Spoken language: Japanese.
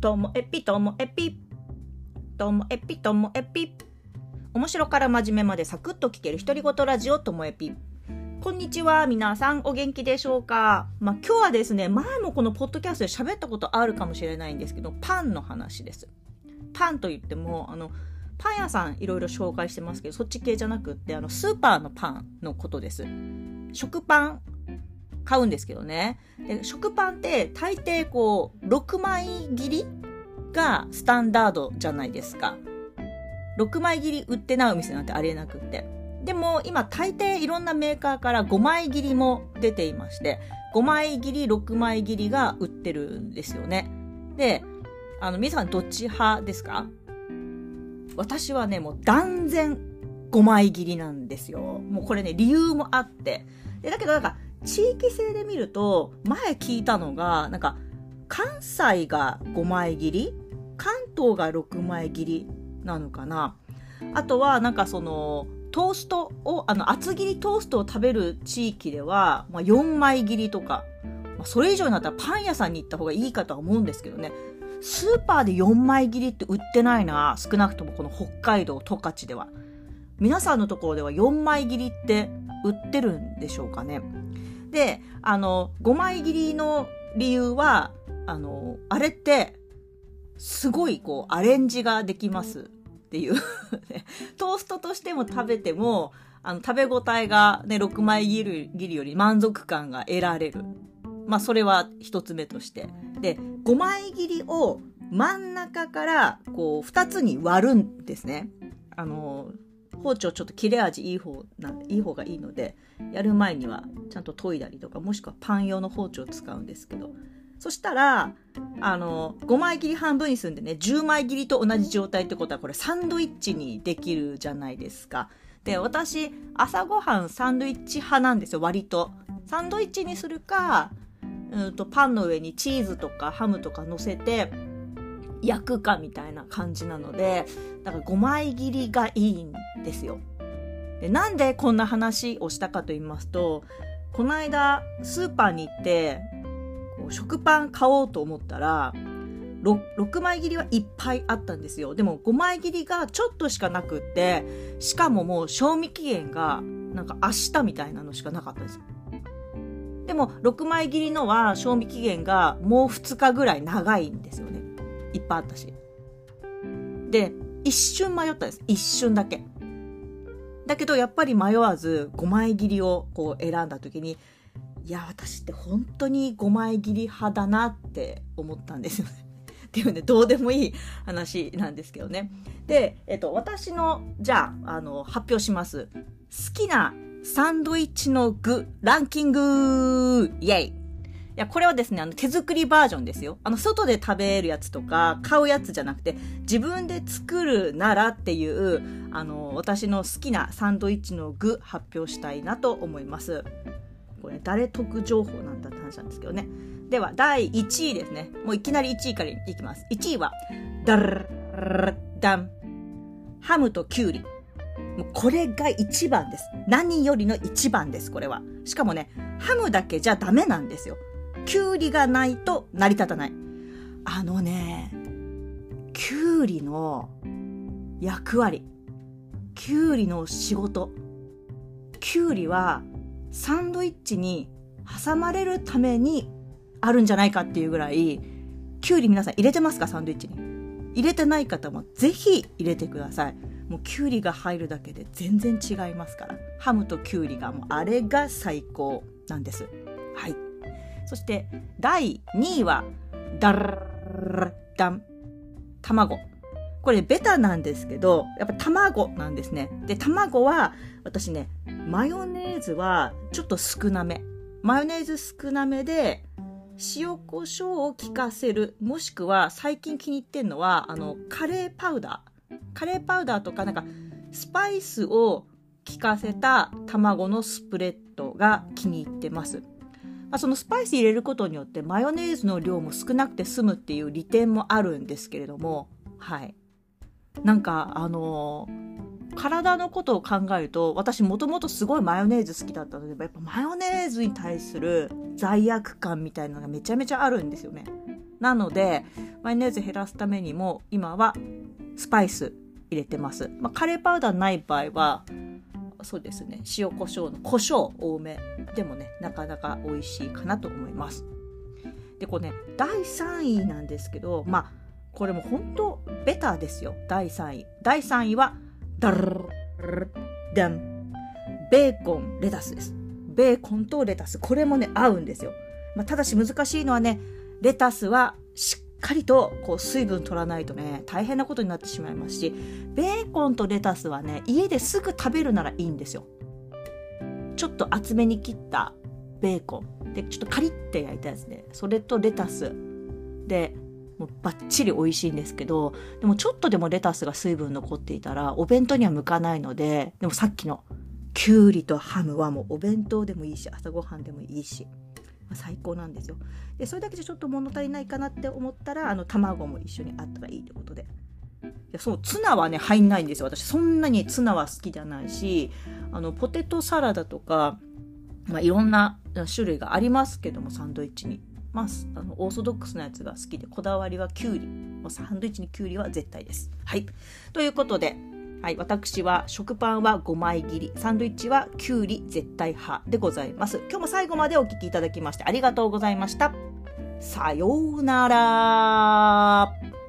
ともえぴともえぴともえぴともえぴ面白から真面目までサクッと聞ける独り言ラジオともえぴこんにちは皆さんお元気でしょうか？まあ今日はですね前もこのポッドキャストで喋ったことあるかもしれないんですけどパンの話です。パンと言ってもあのパン屋さんいろいろ紹介してますけどそっち系じゃなくってあのスーパーのパンのことです。食パン買うんですけどね。で食パンって大抵こう、6枚切りがスタンダードじゃないですか。6枚切り売ってないお店なんてありえなくって。でも今大抵いろんなメーカーから5枚切りも出ていまして、5枚切り、6枚切りが売ってるんですよね。で、あの、皆さんどっち派ですか？私はね、もう断然5枚切りなんですよ。もうこれね、理由もあって。でだけどなんか、地域性で見ると、前聞いたのが、なんか、関西が5枚切り関東が6枚切りなのかなあとは、なんかその、トーストを、あの、厚切りトーストを食べる地域では、まあ、4枚切りとか、まあ、それ以上になったらパン屋さんに行った方がいいかとは思うんですけどね。スーパーで4枚切りって売ってないな。少なくともこの北海道十勝では。皆さんのところでは4枚切りって売ってるんでしょうかね。で、あの、5枚切りの理由は、あの、あれって、すごいこう、アレンジができますっていうトーストとしても食べても、あの、食べ応えがね、6枚切りより満足感が得られる。まあ、それは一つ目として。で、5枚切りを真ん中から、こう、2つに割るんですね。あの、包丁ちょっと切れ味いい方ないい方がいいのでやる前にはちゃんと研いだりとかもしくはパン用の包丁を使うんですけど。そしたらあの5枚切り半分にするんでね10枚切りと同じ状態ってことはこれサンドイッチにできるじゃないですか。で私朝ごはんサンドイッチ派なんですよ割と。サンドイッチにするかうんとパンの上にチーズとかハムとか乗せて焼くかみたいな感じなのでだから5枚切りがいいんですよ。でなんでこんな話をしたかと言いますとこの間スーパーに行ってこう食パン買おうと思ったら 6, 6枚切りはいっぱいあったんですよ。でも5枚切りがちょっとしかなくってしかももう賞味期限がなんか明日みたいなのしかなかったんですよ。でも6枚切りのは賞味期限がもう2日ぐらい長いんですよ。いっぱいあったし。で、一瞬迷ったです。一瞬だけ。だけどやっぱり迷わず5枚切りをこう選んだ時に、いや、私って本当に5枚切り派だなって思ったんですよね。っていうね、どうでもいい話なんですけどね。で、えっと、私の、じゃあ、あの、発表します。好きなサンドイッチの具ランキングイェイいや、これはですね、あの、手作りバージョンですよ。あの、外で食べるやつとか、買うやつじゃなくて、自分で作るならっていう、あの、私の好きなサンドイッチの具発表したいなと思います。これ、誰得情報なんだって話なんですけどね。では、第1位ですね。もういきなり1位からいきます。1位は、ダルダン。ハムとキュウリ。もうこれが一番です。何よりの一番です、これは。しかもね、ハムだけじゃダメなんですよ。きゅうりがないと成り立たない。あのね、きゅうりの役割、きゅうりの仕事、きゅうりはサンドイッチに挟まれるためにあるんじゃないかっていうぐらい、きゅうり皆さん入れてますかサンドイッチに。入れてない方もぜひ入れてください。もうきゅうりが入るだけで全然違いますから。ハムときゅうりがもうあれが最高なんです。はい。そして第2位は、ダルダン、卵。これベタなんですけど、やっぱ卵なんですね。で、卵は、私ね、マヨネーズはちょっと少なめ。マヨネーズ少なめで、塩コショウを効かせる。もしくは、最近気に入ってんのは、あの、カレーパウダー。カレーパウダーとか、なんか、スパイスを効かせた卵のスプレッドが気に入ってます。まあ、そのスパイス入れることによってマヨネーズの量も少なくて済むっていう利点もあるんですけれども、はい。なんか、あのー、体のことを考えると、私もともとすごいマヨネーズ好きだったので、やっぱマヨネーズに対する罪悪感みたいなのがめちゃめちゃあるんですよね。なので、マヨネーズ減らすためにも、今はスパイス入れてます。まあ、カレーパウダーない場合は、そうですね、塩コショウの胡椒多めでもね、なかなか美味しいかなと思います。で、これね、第3位なんですけど、まあ、これも本当ベターですよ。第3位。第3位は、ダルダン。ベーコン、レタスです。ベーコンとレタス。これもね、合うんですよ。まあ、ただし難しいのはね、レタスはしっかりとこう水分取らないとね、大変なことになってしまいますし、ベーコンとレタスはね、家ですぐ食べるならいいんですよ。ちょっと厚めに切ったベーコン。で、ちょっとカリッて焼いたやつね。それとレタス。で、もうバッチリ美味しいんですけど、でもちょっとでもレタスが水分残っていたら、お弁当には向かないので、でもさっきのきゅうりとハムはもうお弁当でもいいし、朝ごはんでもいいし、最高なんですよ。で、それだけじゃちょっと物足りないかなって思ったら、あの、卵も一緒にあったらいいってことで。いや、そう、ツナはね、入んないんですよ。私、そんなにツナは好きじゃないし、あの、ポテトサラダとか、まあ、いろんな種類がありますけども、サンドイッチに。まあ、あのオーソドックスなやつが好きでこだわりはきゅうりもうサンドイッチにきゅうりは絶対です。はいということで、はい、私は食パンは5枚切りサンドイッチはきゅうり絶対派でございます。今日も最後までお聴きいただきましてありがとうございました。さようなら。